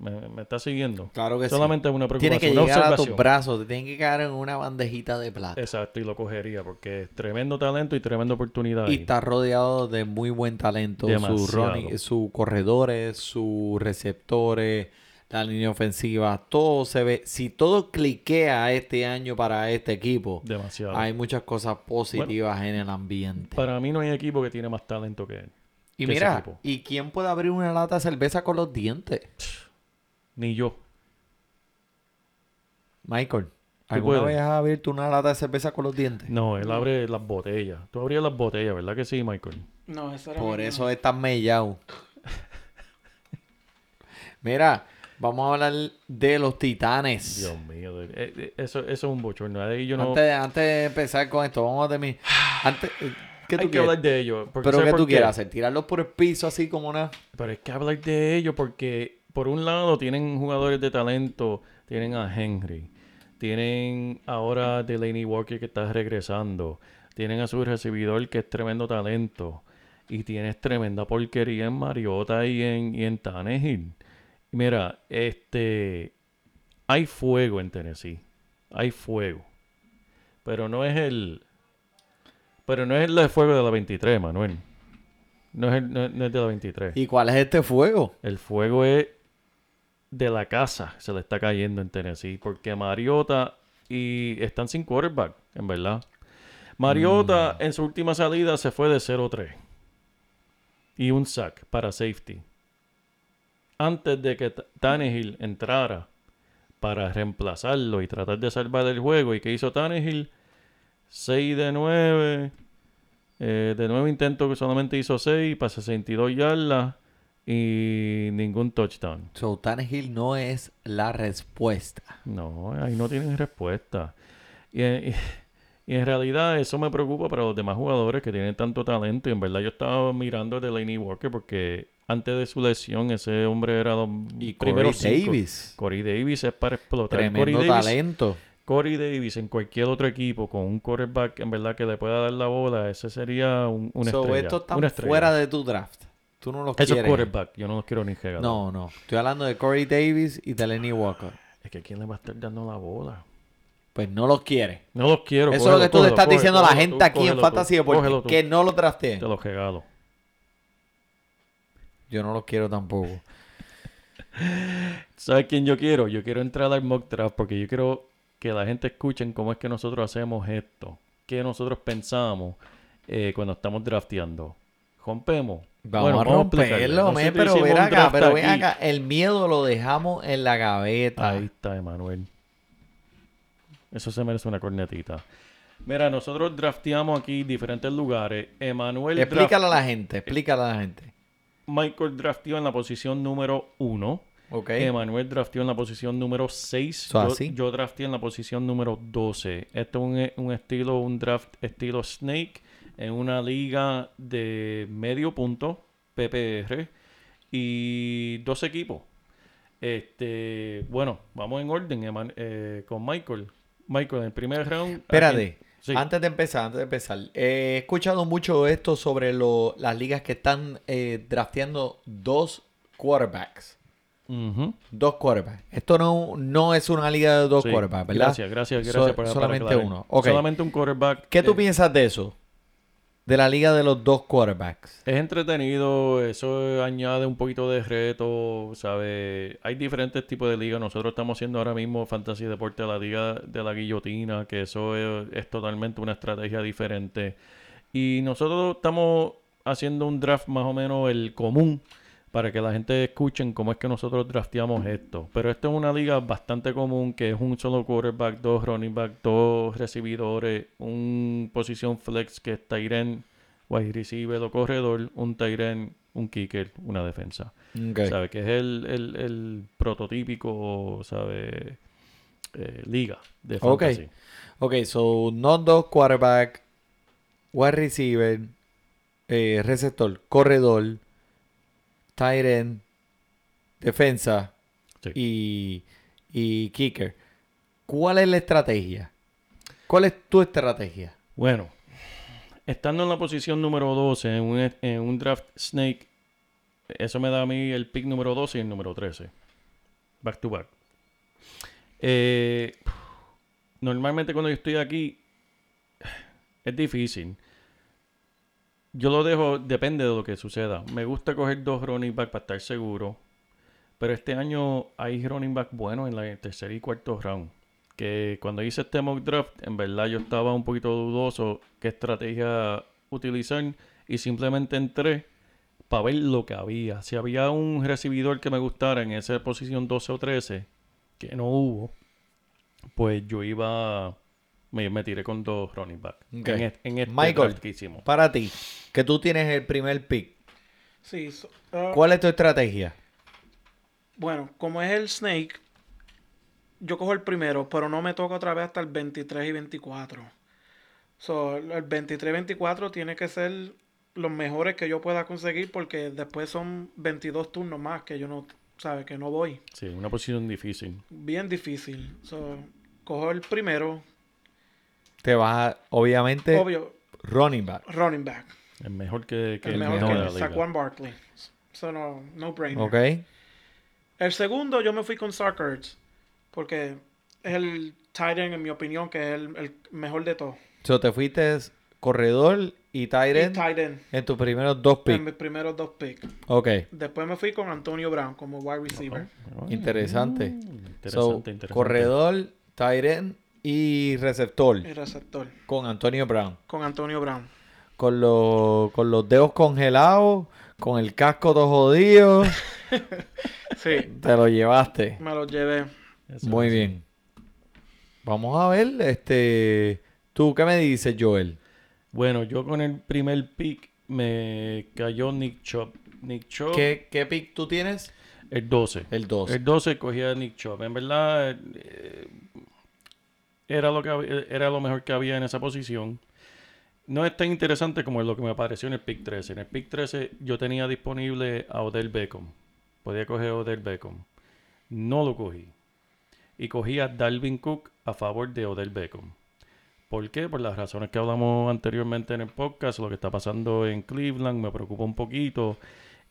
¿Me, me está siguiendo? Claro que sí. Solamente una Tiene preocupación, que una llegar a tus brazos, te tiene que caer en una bandejita de plata. Exacto, y lo cogería porque es tremendo talento y tremenda oportunidad. Y ahí. está rodeado de muy buen talento. Sus sus corredores, sus receptores, la línea ofensiva, todo se ve. Si todo cliquea este año para este equipo, Demasiado. hay muchas cosas positivas en el ambiente. Para mí no hay equipo que tiene más talento que él. y que mira. ¿y quién puede abrir una lata de cerveza con los dientes? Ni yo. Michael, ¿alguna puedes. vez has abierto una lata de cerveza con los dientes? No, él abre las botellas. Tú abrías las botellas, ¿verdad que sí, Michael? No, eso era Por eso es tan mellado. Mira, vamos a hablar de los titanes. Dios mío. eh, eh, eso, eso es un bochorno. Ahí yo no... Antes, antes de empezar con esto, vamos a terminar. Antes, eh, ¿Qué hay tú que quieres? hablar de ellos. Pero ¿sabes ¿qué por tú quieres hacer? ¿Tirarlos por el piso así como una...? Pero es que hablar de ellos porque, por un lado, tienen jugadores de talento. Tienen a Henry. Tienen ahora a Delaney Walker que está regresando. Tienen a su recibidor que es tremendo talento. Y tienes tremenda porquería en Mariota y en, y en Tannehill. Mira, este... Hay fuego en Tennessee. Hay fuego. Pero no es el... Pero no es el de fuego de la 23, Manuel. No es, el, no, no es de la 23. ¿Y cuál es este fuego? El fuego es de la casa, se le está cayendo en Tennessee, porque Mariota y están sin quarterback, en verdad. Mariota en su última salida se fue de 0-3 y un sack para safety. Antes de que Tannehill entrara para reemplazarlo y tratar de salvar el juego, ¿y qué hizo Tannehill? 6 de 9. eh, de 9 intentos que solamente hizo 6 para 62 yardas y ningún touchdown. So, Tannehill no es la respuesta. No, ahí no tienen respuesta. Y, y- y en realidad eso me preocupa para los demás jugadores que tienen tanto talento. Y en verdad yo estaba mirando a Delaney Walker porque antes de su lesión ese hombre era los Y Corey primeros. Davis. Corey Davis es para explotar. Corey Tremendo Davis, talento. Corey Davis en cualquier otro equipo con un quarterback en verdad que le pueda dar la bola, ese sería un, una so, estrella. una estrella. fuera de tu draft. Tú no los Esos quieres. quarterback, yo no los quiero ni regalar. No, no. Estoy hablando de Corey Davis y de Lenny Walker. Es que ¿quién le va a estar dando la bola? Pues no los quieres. No los quiero. Eso es lo que tú le estás cógelo, diciendo a la gente tú, aquí en Fantasy Deportes. Que no los drafteen. Te los regalo. Yo no los quiero tampoco. ¿Sabes quién yo quiero? Yo quiero entrar al mock draft porque yo quiero que la gente escuchen cómo es que nosotros hacemos esto. ¿Qué nosotros pensamos eh, cuando estamos drafteando? ¿Rompemos? Vamos Bueno, a romperlo, pero ven acá, pero ven acá. El miedo lo dejamos en la gaveta. Ahí está, Emanuel. Eso se merece una cornetita. Mira, nosotros drafteamos aquí diferentes lugares. Emanuel draft- Explícale a la gente, explícale a la gente. Michael drafteó en la posición número uno. Ok. Emanuel drafteó en la posición número 6. So, yo, así. yo drafteé en la posición número 12. Esto es un, un estilo, un draft estilo Snake en una liga de medio punto, PPR, y dos equipos. Este, bueno, vamos en orden Eman- eh, con Michael. Michael, en el primer round. ¿a Espérate. Sí. Antes de empezar, antes de empezar, eh, he escuchado mucho esto sobre lo- las ligas que están eh, drafteando dos quarterbacks. Dos quarterbacks. Esto no, no es una liga de dos Sí. quarterbacks, ¿verdad? Gracias, gracias, So- gracias por para Solamente uno. Solamente un quarterback. ¿Qué tú eh, piensas de eso? De la liga de los dos quarterbacks. Es entretenido, eso añade un poquito de reto, ¿sabes? Hay diferentes tipos de ligas. Nosotros estamos haciendo ahora mismo Fantasy Deporte, la liga de la guillotina, que eso es, es totalmente una estrategia diferente. Y nosotros estamos haciendo un draft más o menos el común para que la gente escuchen cómo es que nosotros drafteamos esto. Pero esto es una liga bastante común, que es un solo quarterback, dos running back, dos recibidores, un posición flex que es Tyren, wide receiver o corredor, un Tyren, un kicker, una defensa. Ok. ¿Sabe? Que es el, el, el prototípico, ¿sabe? Eh, liga de Ok. fantasy. Ok, so no dos quarterback, wide receiver, eh, receptor, corredor, tight end, defensa Sí. y, y kicker. ¿Cuál es la estrategia? ¿Cuál es tu estrategia? Bueno, estando en la posición número 12 en un, en un draft snake, eso me da a mí el pick número 12 y el número 13. back to back. Eh, normalmente cuando yo estoy aquí es difícil. Yo lo dejo, depende de lo que suceda. Me gusta coger dos running back para estar seguro. Pero este año hay running back buenos en la tercer y cuarto round. Que cuando hice este mock draft, en verdad yo estaba un poquito dudoso qué estrategia utilizar. Y simplemente entré para ver lo que había. Si había un recibidor que me gustara en esa posición 12 o 13, que no hubo, pues yo iba. Me, me tiré con dos running back. En, este, en este Michael. que hicimos. Para ti, que tú tienes el primer pick, Sí, so- ah, ¿cuál es tu estrategia? bueno, como es el Snake, yo cojo el primero, pero no me toca otra vez hasta el 23 y 24. So, el 23 y 24 tiene que ser los mejores que yo pueda conseguir porque después son 22 turnos más que yo no, sabe, que no voy. Sí, una posición difícil. Bien difícil. So, cojo el primero, Te vas a, obviamente, obvio, running back. running back. Es mejor que, que el el mejor mejor de la que. Saquon Barkley. So, no, no brainer. ¿Ok? El segundo yo me fui con Sarkers porque es el tight end, en mi opinión, que es el, el mejor de todos. So, te fuiste corredor y tight Y end tight end en tus primeros dos en picks. mis primeros dos picks. Ok, Después me fui con Antonio Brown como wide receiver. Oh, interesante. Interesante, So, interesante. corredor, tight end y receptor Y receptor con Antonio Brown. con Antonio Brown. Con los, con los dedos congelados, con el casco todo jodido, Sí, te lo llevaste. me lo llevé. Eso Muy es. bien. Vamos a ver, este, tú qué me dices, Joel. Bueno, yo con el primer pick me cayó Nick Chubb. Nick Chubb, ¿Qué, qué pick tú tienes? el 12. El 2. El 12 cogía a Nick Chubb. En verdad, eh, era, lo que, era lo mejor que había en esa posición. No es tan interesante como lo que me apareció en el pick 13. En el pick 13 yo tenía disponible a Odell Beckham. Podía coger a Odell Beckham. No lo cogí. Y cogí a Dalvin Cook a favor de Odell Beckham. ¿Por qué? Por las razones que hablamos anteriormente en el podcast, lo que está pasando en Cleveland me preocupa un poquito.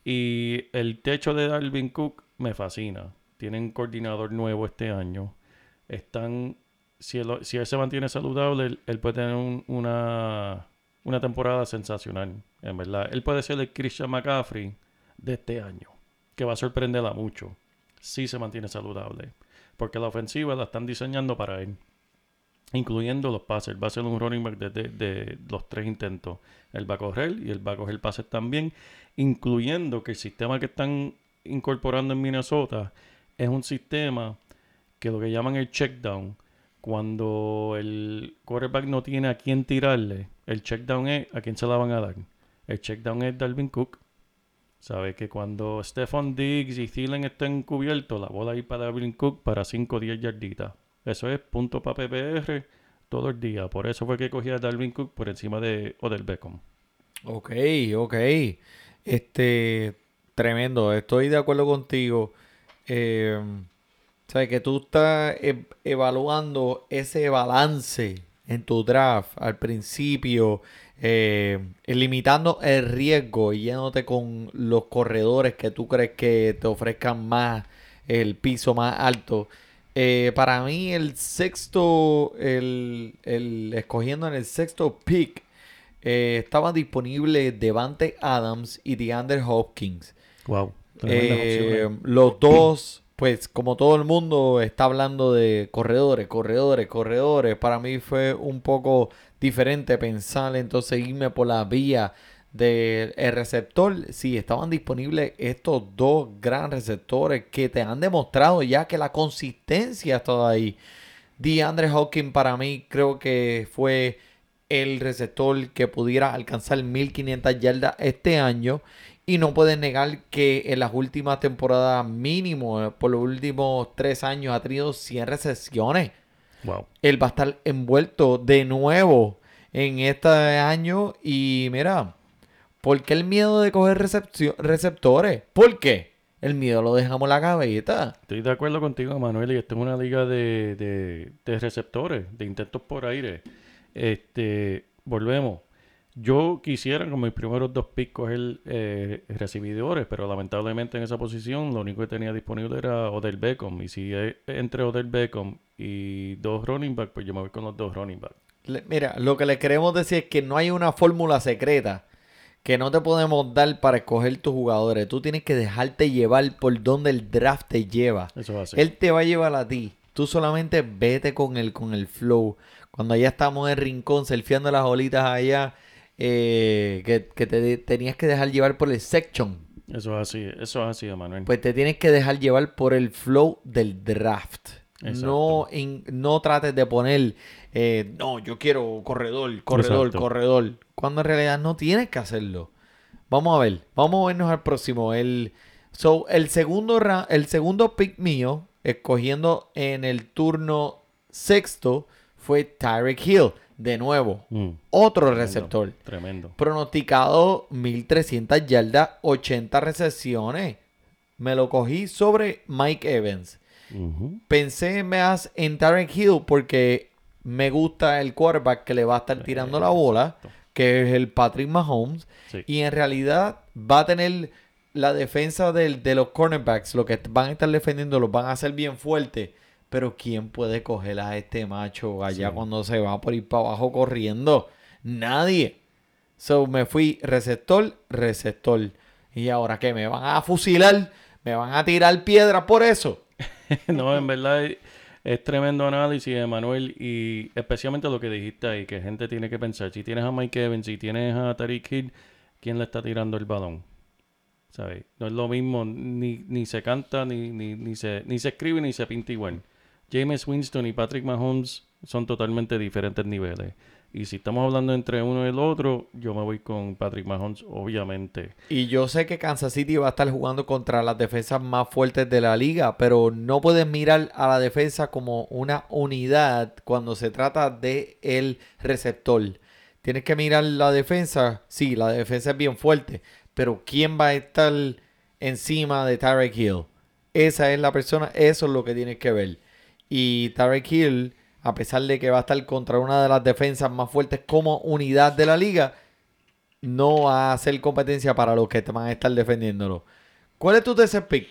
Y el techo de Dalvin Cook me fascina. Tienen coordinador nuevo este año. Están, si él, si él se mantiene saludable, él, puede tener un- una, una temporada sensacional. En verdad, él puede ser el Christian McCaffrey de este año, que va a sorprender a mucho si se mantiene saludable. Porque la ofensiva la están diseñando para él incluyendo los pases. Va a ser un running back de, de- de los tres intentos. Él va a correr y él va a coger pases también, incluyendo que el sistema que están incorporando en Minnesota es un sistema que lo que llaman el check down. Cuando el quarterback no tiene a quién tirarle, el check down es a quién se la van a dar. El check down es Dalvin Cook. Sabe que cuando Stephon Diggs y Thielen estén cubiertos, la bola ahí para Dalvin Cook para 5 o 10 yarditas. Eso es punto para PPR todo el día. Por eso fue que cogí a Dalvin Cook por encima de Odell Beckham. Ok, ok. Este, tremendo. Estoy de acuerdo contigo. Eh, sabes que tú estás e- evaluando ese balance en tu draft al principio, eh, limitando el riesgo y yéndote con los corredores que tú crees que te ofrezcan más el piso más alto. Eh, para mí el sexto, el, el- escogiendo en el sexto pick, eh, estaban disponibles Devante Adams y DeAndre Hopkins. Wow. Eh, los dos, pues como todo el mundo está hablando de corredores, corredores, corredores, para mí fue un poco diferente pensar entonces irme por la vía del el receptor. Sí, estaban disponibles estos dos gran receptores que te han demostrado ya que la consistencia estado ahí. DeAndre Hawkins para mí creo que fue el receptor que pudiera alcanzar 1500 yardas este año. Y no puedes negar que en las últimas temporadas mínimo, eh, por los últimos tres años, ha tenido 100 recepciones. Wow. Él va a estar envuelto de nuevo en este año. Y mira, ¿por qué el miedo de coger receptores? ¿Por qué? El miedo lo dejamos en la gaveta. Estoy de acuerdo contigo, Manuel, y esto es una liga de, de- de receptores, de intentos por aire. Este, volvemos. Yo quisiera con mis primeros dos picks coger eh, recibidores, pero lamentablemente en esa posición lo único que tenía disponible era Odell Beckham. Y si entre Odell Beckham y dos running back, pues yo me voy con los dos running back. Le- Mira, lo que le queremos decir es que no hay una fórmula secreta que no te podemos dar para escoger tus jugadores. Tú tienes que dejarte llevar por donde el draft te lleva. Eso es así. Él te va a llevar a ti. Tú solamente vete con el, con el flow. Cuando allá estamos en el rincón, surfeando las olitas allá, eh, que, que te tenías que dejar llevar por el section. Eso es así, eso es así, Emanuel. Pues te tienes que dejar llevar por el flow del draft. Exacto. No, in- no trates de poner, eh, no, yo quiero corredor, corredor, Exacto. corredor. Cuando en realidad no tienes que hacerlo. Vamos a ver, vamos a vernos al próximo. El, so, el, segundo, ra- el segundo pick mío, escogiendo en el turno sexto, fue Tyreek Hill. De nuevo, Mm, otro tremendo, receptor. Tremendo. Pronosticado 1300 yardas, 80 recepciones. Me lo cogí sobre Mike Evans. Pensé más en Tarek Hill porque me gusta el quarterback que le va a estar tirando la bola, que es el Patrick Mahomes. Sí. Y en realidad va a tener la defensa del- de los cornerbacks, lo que van a estar defendiendo, los van a hacer bien fuerte. Pero ¿quién puede coger a este macho allá Sí. cuando se va por ir para abajo corriendo? Nadie. So me fui receptor, receptor. Y ahora que me van a fusilar, me van a tirar piedras por eso. no, en verdad es, es tremendo análisis, Emanuel, y especialmente lo que dijiste ahí, que gente tiene que pensar, si tienes a Mike Evans, si tienes a Tariq Hill, ¿quién le está tirando el balón? ¿Sabes? No es lo mismo, ni, ni se canta, ni, ni, ni, se, ni se escribe, ni se pinta igual. James Winston y Patrick Mahomes son totalmente diferentes niveles. Y si estamos hablando entre uno y el otro, yo me voy con Patrick Mahomes, obviamente. Y yo sé que Kansas City va a estar jugando contra las defensas más fuertes de la liga, pero no puedes mirar a la defensa como una unidad cuando se trata de el receptor. Tienes que mirar la defensa, sí, la defensa es bien fuerte, pero ¿quién va a estar encima de Tyreek Hill? Esa es la persona, eso es lo que tienes que ver. Y Tyreek Hill, a pesar de que va a estar contra una de las defensas más fuertes como unidad de la liga, no va a hacer competencia para los que te van a estar defendiéndolo. ¿Cuál es tu tercer pick?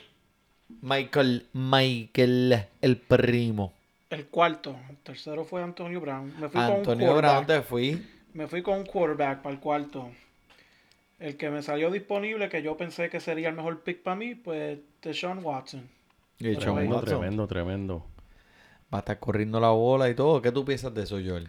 Michael, Michael, el primo. El cuarto, el tercero fue Antonio Brown. Me fui con un Antonio Brown, quarterback. te fui. Me fui con un quarterback para el cuarto. El que me salió disponible, que yo pensé que sería el mejor pick para mí, pues Deshaun Watson. Y Sean Tremendo, Watson. tremendo, tremendo. Va a estar corriendo la bola y todo. ¿Qué tú piensas de eso, Joel?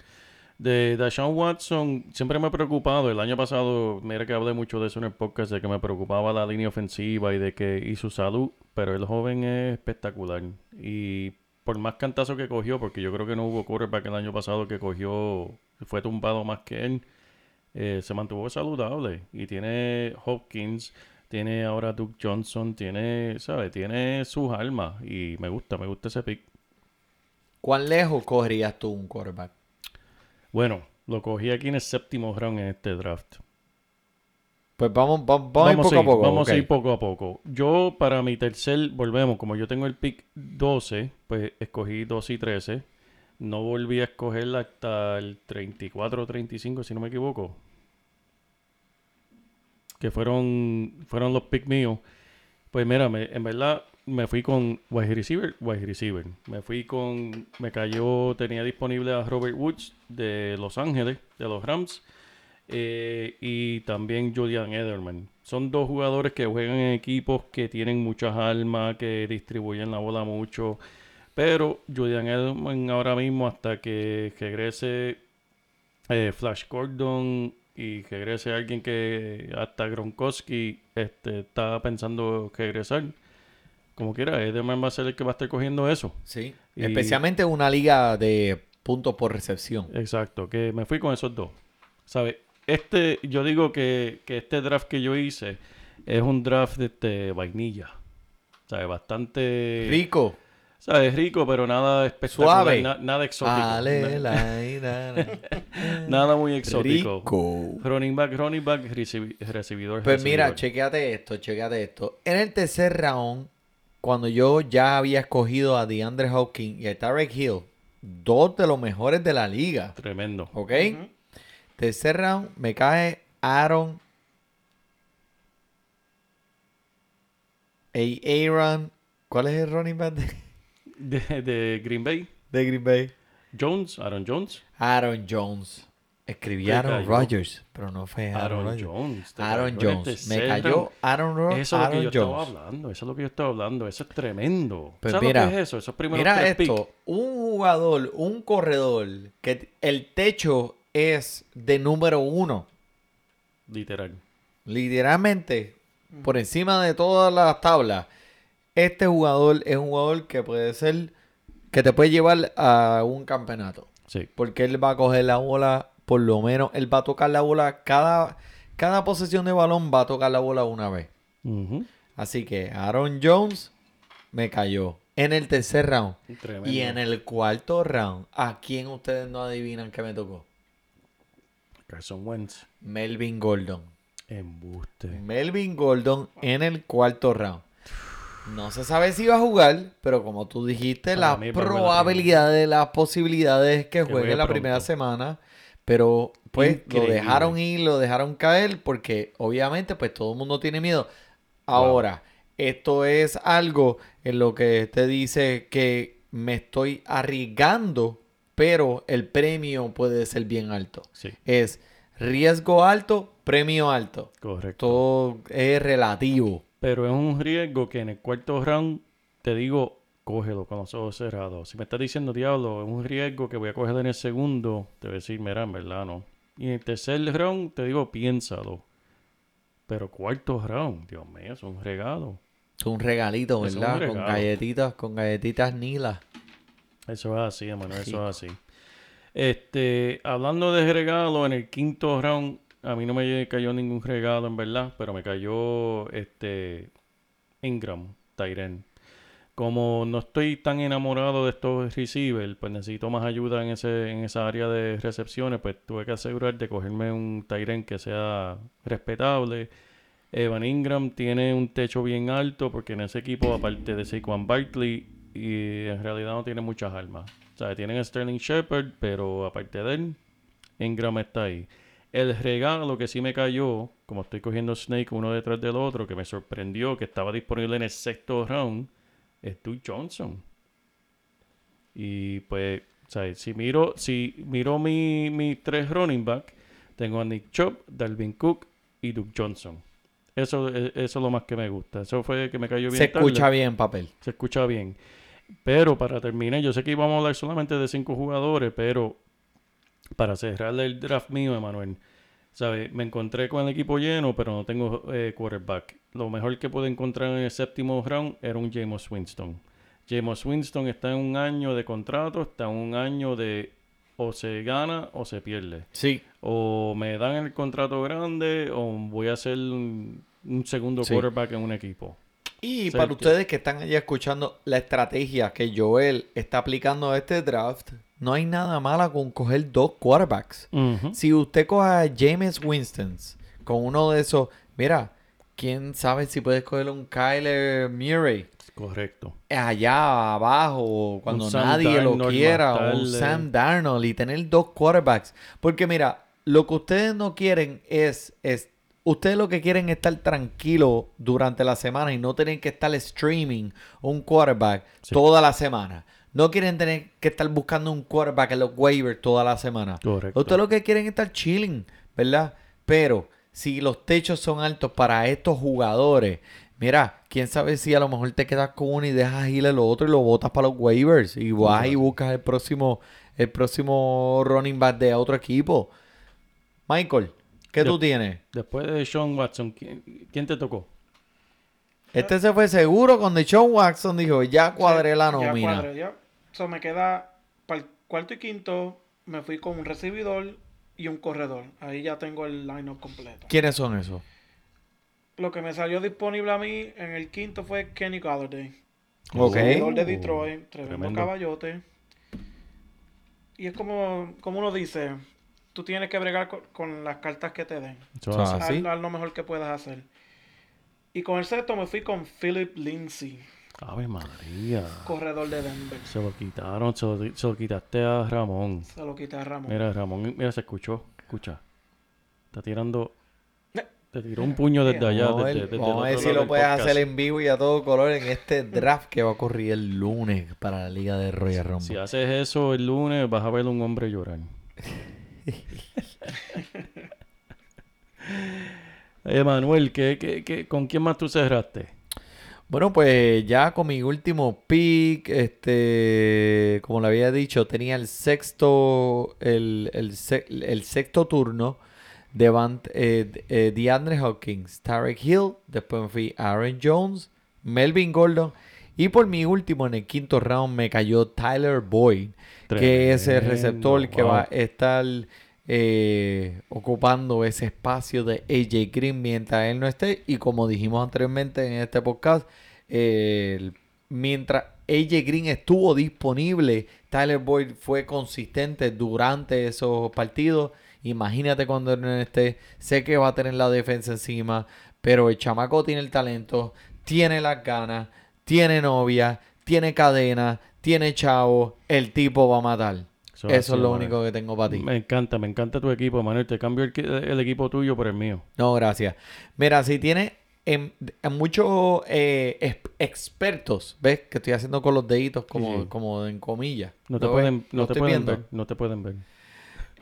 De Deshaun Watson, siempre me ha preocupado. El año pasado, mira que hablé mucho de eso en el podcast, de que me preocupaba la línea ofensiva y de que y su salud, pero el joven es espectacular. Y por más cantazo que cogió, porque yo creo que no hubo quarterback el año pasado que cogió, fue tumbado más que él, eh, se mantuvo saludable. Y tiene Hopkins, tiene ahora Duke Johnson, tiene, ¿sabes? Tiene sus armas y me gusta, me gusta ese pick. ¿Cuán lejos cogerías tú un quarterback? Bueno, lo cogí aquí en el séptimo round en este draft. Pues vamos, vamos, vamos a ir poco a a poco. vamos a ok. ir poco a poco. Yo, para mi tercer, volvemos, como yo tengo el pick 12, pues escogí 12 y 13. No volví a escogerla hasta el 34 o 35, si no me equivoco. Que fueron, fueron los picks míos. Pues mira, en verdad me fui con wide receiver, wide receiver. Me fui con, me cayó, tenía disponible a Robert Woods de Los Ángeles, de los Rams. eh, y también Julian Edelman. Son dos jugadores que juegan en equipos que tienen muchas armas, que distribuyen la bola mucho. Pero Julian Edelman ahora mismo, hasta que regrese eh, Flash Gordon y regrese alguien que hasta Gronkowski este, está pensando regresar. Como quiera, Edelman va a ser el que va a estar cogiendo eso. Sí. Y- Especialmente una liga de puntos por recepción. Exacto, que me fui con esos dos. ¿Sabes? Este, yo digo que, que este draft que yo hice es un draft de este, vainilla. ¿Sabes? Bastante. Rico. ¿Sabes? Rico, pero nada espectacular. Suave. na- nada exótico. Ale, na- la, la, la. nada muy exótico. Rico. Running back, running back, recibi- recibidor. Pues mira, chequeate esto, chequeate esto. En el tercer round, cuando yo ya había escogido a DeAndre Hopkins y a Tarek Hill, dos de los mejores de la liga, Tremendo. ¿ok? tercer round me cae Aaron. A- Aaron. ¿Cuál es el running back de, De, de Green Bay. de Green Bay? Jones, Aaron Jones. Aaron Jones. Escribí Aaron. Rodgers, pero no fue Aaron, Aaron Rodgers. Jones. Aaron Jones. Me cayó. Aaron, Ro- Eso es lo que yo estaba hablando. Eso es lo que yo estaba hablando. Eso es tremendo. Pues ¿Sabes mira, lo que es eso? Esos primeros Mira tres esto, picks. un jugador, un corredor, que el techo es de número uno, Literal. literalmente, por encima de todas las tablas. Este jugador es un jugador que puede ser, que te puede llevar a un campeonato. Sí. Porque él va a coger la bola, por lo menos, él va a tocar la bola, cada, cada posesión de balón va a tocar la bola una vez. Así que Aaron Jones me cayó en el tercer round. Tremendo. Y en el cuarto round, ¿a quién ustedes no adivinan que me tocó? Carson Wentz. Melvin Gordon. Embuste. Melvin Gordon en el cuarto round. No se sabe si va a jugar, pero como tú dijiste, Para la mí va a jugar la probabilidad de las posibilidades es que juegue juegue la pronto. primera semana. Pero pues Increíble. lo dejaron ir, lo dejaron caer, porque obviamente pues todo el mundo tiene miedo. Ahora, esto es algo en lo que te dice que me estoy arriesgando, pero el premio puede ser bien alto. Sí, Es riesgo alto, premio alto. correcto. Todo es relativo. Pero es un riesgo que en el cuarto round te digo, cógelo con los ojos cerrados. Si me estás diciendo, diablo, es un riesgo que voy a coger en el segundo, te voy a decir, mira, en verdad no. Y en el tercer round te digo, piénsalo. Pero cuarto round, Dios mío, es un regalo. Es un regalito, Es un ¿verdad? Con galletitas, con galletitas Nila. Eso es así, hermano, eso es así. Este, hablando de regalo, en el quinto round, a mí no me cayó ningún regalo, en verdad, pero me cayó este Ingram, Tyren. Como no estoy tan enamorado de estos receivers, pues necesito más ayuda en ese, en esa área de recepciones, pues tuve que asegurar de cogerme un Tyren que sea respetable. Evan Ingram tiene un techo bien alto porque en ese equipo, aparte de Saquon Barkley, y en realidad no tiene muchas armas. O sea, tienen a Sterling Shepard, pero aparte de él, Ingram está ahí. El regalo que sí me cayó, como estoy cogiendo Snake uno detrás del otro, que me sorprendió que estaba disponible en el sexto round, es Duke Johnson. Y pues, sea, si miro, si miro mi, mi tres running back, tengo a Nick Chubb, Dalvin Cook y Duke Johnson. Eso, e- eso es lo más que me gusta. Eso fue que me cayó bien Se tarde. escucha bien, papel. Se escucha bien. Pero para terminar, yo sé que íbamos a hablar solamente de cinco jugadores, pero para cerrar el draft mío, Emanuel, ¿sabes? Me encontré con el equipo lleno, pero no tengo eh, quarterback. Lo mejor que pude encontrar en el séptimo round era un James Winston. James Winston está en un año de contrato, está en un año de o se gana o se pierde. Sí. O me dan el contrato grande o voy a ser un, un segundo Sí. quarterback en un equipo. Y para ustedes que están allá escuchando la estrategia que Joel está aplicando a este draft, no hay nada malo con coger dos quarterbacks. Si usted coge a James Winston con uno de esos, mira, quién sabe si puedes coger un Kyler Murray Correcto. allá abajo cuando Un nadie lo quiera, o un tarde. Sam Darnold y tener dos quarterbacks. Porque mira, lo que ustedes no quieren es, es ustedes lo que quieren es estar tranquilo durante la semana y no tener que estar streaming un quarterback Sí. toda la semana. No quieren tener que estar buscando un quarterback en los waivers toda la semana. Correcto. Ustedes lo que quieren es estar chilling, ¿verdad? Pero si los techos son altos para estos jugadores, mira, quién sabe si a lo mejor te quedas con uno y dejas ir el otro y lo botas para los waivers y vas y buscas el próximo, el próximo running back de otro equipo. Michael, ¿qué tú tienes? Después de Sean Watson, ¿quién, quién te tocó? Este se fue seguro con Deshaun Watson, dijo, ya cuadré la Ya nómina. cuadré, ya. So, me queda para el cuarto y quinto, me fui con un recibidor y un corredor. Ahí ya tengo el lineup completo. ¿Quiénes son esos? Lo que me salió disponible a mí en el quinto fue Kenny Galladay. Ok. Corredor de Detroit, tremendo tremendo. caballote. Y es como, como uno dice, tú tienes que bregar con, con las cartas que te den. Haz lo mejor que puedas hacer. Y con el sexto me fui con Philip Lindsay, Ave María. corredor de Denver. Se lo quitaron, se lo, se lo quitaste a Ramón. Se lo quité a Ramón. Mira, Ramón, mira, se escuchó. Escucha. Está tirando. Te tiró un puño desde allá. Vamos a desde- ver, desde el vamos a ver otro si lo puedes podcast. hacer en vivo y a todo color en este draft que va a ocurrir el lunes para la Liga de Royal Rumble. Si haces eso el lunes, vas a ver un hombre llorar. Emanuel, ¿qué, qué, qué, con quién más tú cerraste? Bueno, pues ya con mi último pick, este, como le había dicho, tenía el sexto, el, el, el sexto turno de Van, eh, eh, DeAndre Hopkins, Tarek Hill, después me fui Aaron Jones, Melvin Gordon y por mi último en el quinto round me cayó Tyler Boyd, que es el receptor que va a estar eh, ocupando ese espacio de AJ Green mientras él no esté. Y como dijimos anteriormente en este podcast, mientras AJ Green estuvo disponible, Tyler Boyd fue consistente durante esos partidos. Imagínate cuando él no esté. Sé que va a tener la defensa encima, pero el chamaco tiene el talento, tiene las ganas, tiene novia, tiene cadena, tiene chavo. El tipo va a matar. Eso Eso, es lo único que tengo para ti. Me encanta, me encanta tu equipo, Manuel. Te cambio el, el equipo tuyo por el mío. No, gracias. Mira, si tiene en, en muchos eh, ex- expertos, ¿ves? Que estoy haciendo con los deditos como, Sí. como en comillas. No te pueden, no te pueden ver. No te pueden ver.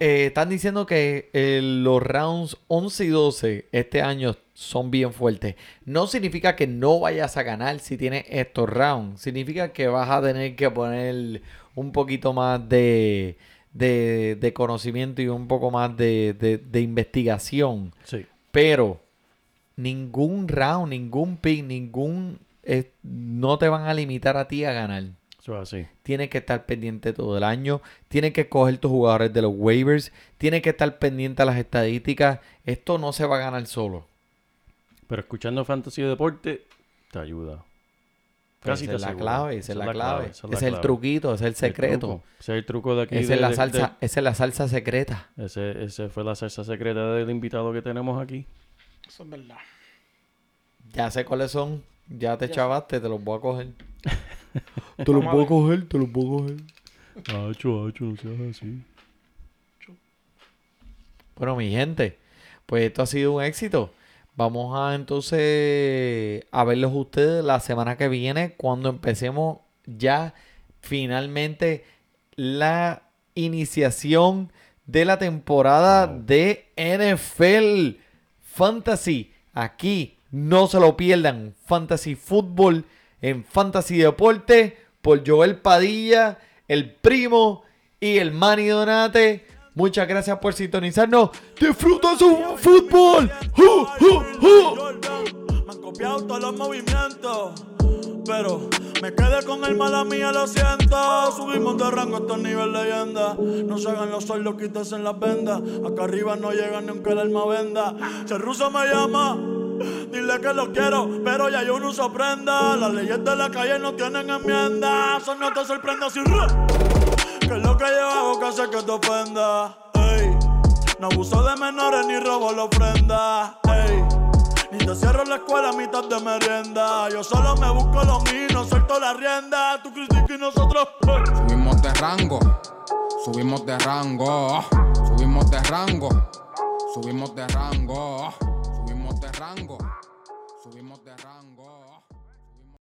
Eh, están diciendo que eh, los rounds 11 y 12 este año son bien fuertes. No significa que no vayas a ganar si tienes estos rounds. Significa que vas a tener que poner un poquito más de, de, de conocimiento y un poco más de, de- de investigación. Sí. Pero ningún round, ningún pick, ningún... eh, no te van a limitar a ti a ganar. Eso es así. Tienes que estar pendiente todo el año. Tienes que escoger tus jugadores de los waivers. Tienes que estar pendiente a las estadísticas. Esto no se va a ganar solo. Pero escuchando Fantasy de Deporte te ayuda. Casi esa es la clave, esa es la clave. esa Ese es la el clave. truquito, ese es el secreto. Ese es el truco de aquí. Esa de- es la de- salsa, esa es la salsa secreta. de- ese, ese fue la salsa secreta del invitado que tenemos aquí. Eso es verdad. Ya sé cuáles son. Ya te Ya. chavaste, te los voy a coger. te los voy a coger, te los voy a coger. Hacho, hacho, no seas así. Bueno, mi gente, pues esto ha sido un éxito. Vamos a entonces a verlos ustedes la semana que viene cuando empecemos ya finalmente la iniciación de la temporada Wow. de NFL Fantasy. Aquí no se lo pierdan. Fantasy Fútbol en Fantasy Deporte por Joel Padilla, el primo y el Manny Donate. Muchas gracias por sintonizarnos. Disfruta su fútbol. Me han copiado todos los movimientos. Pero me quedé con el mala mía, lo siento. Subimos de rango hasta el nivel leyenda. No se hagan los sordos, quítense en las vendas. Acá arriba no llegan ni aunque el alma venda. Si el ruso me llama, dile que lo quiero. Pero ya yo no uso prenda. Las leyes de la calle no tienen enmienda. Eso no te sorprenda si. Que es lo que yo hago que hace que te ofenda. Ey. No abuso de menores ni robo la ofrenda. Ey. Ni te cierro la escuela a mitad de merienda. Yo solo me busco lo mío, no suelto la rienda. Tú criticas y nosotros. ey. Subimos de rango, subimos de rango, subimos de rango, subimos de rango.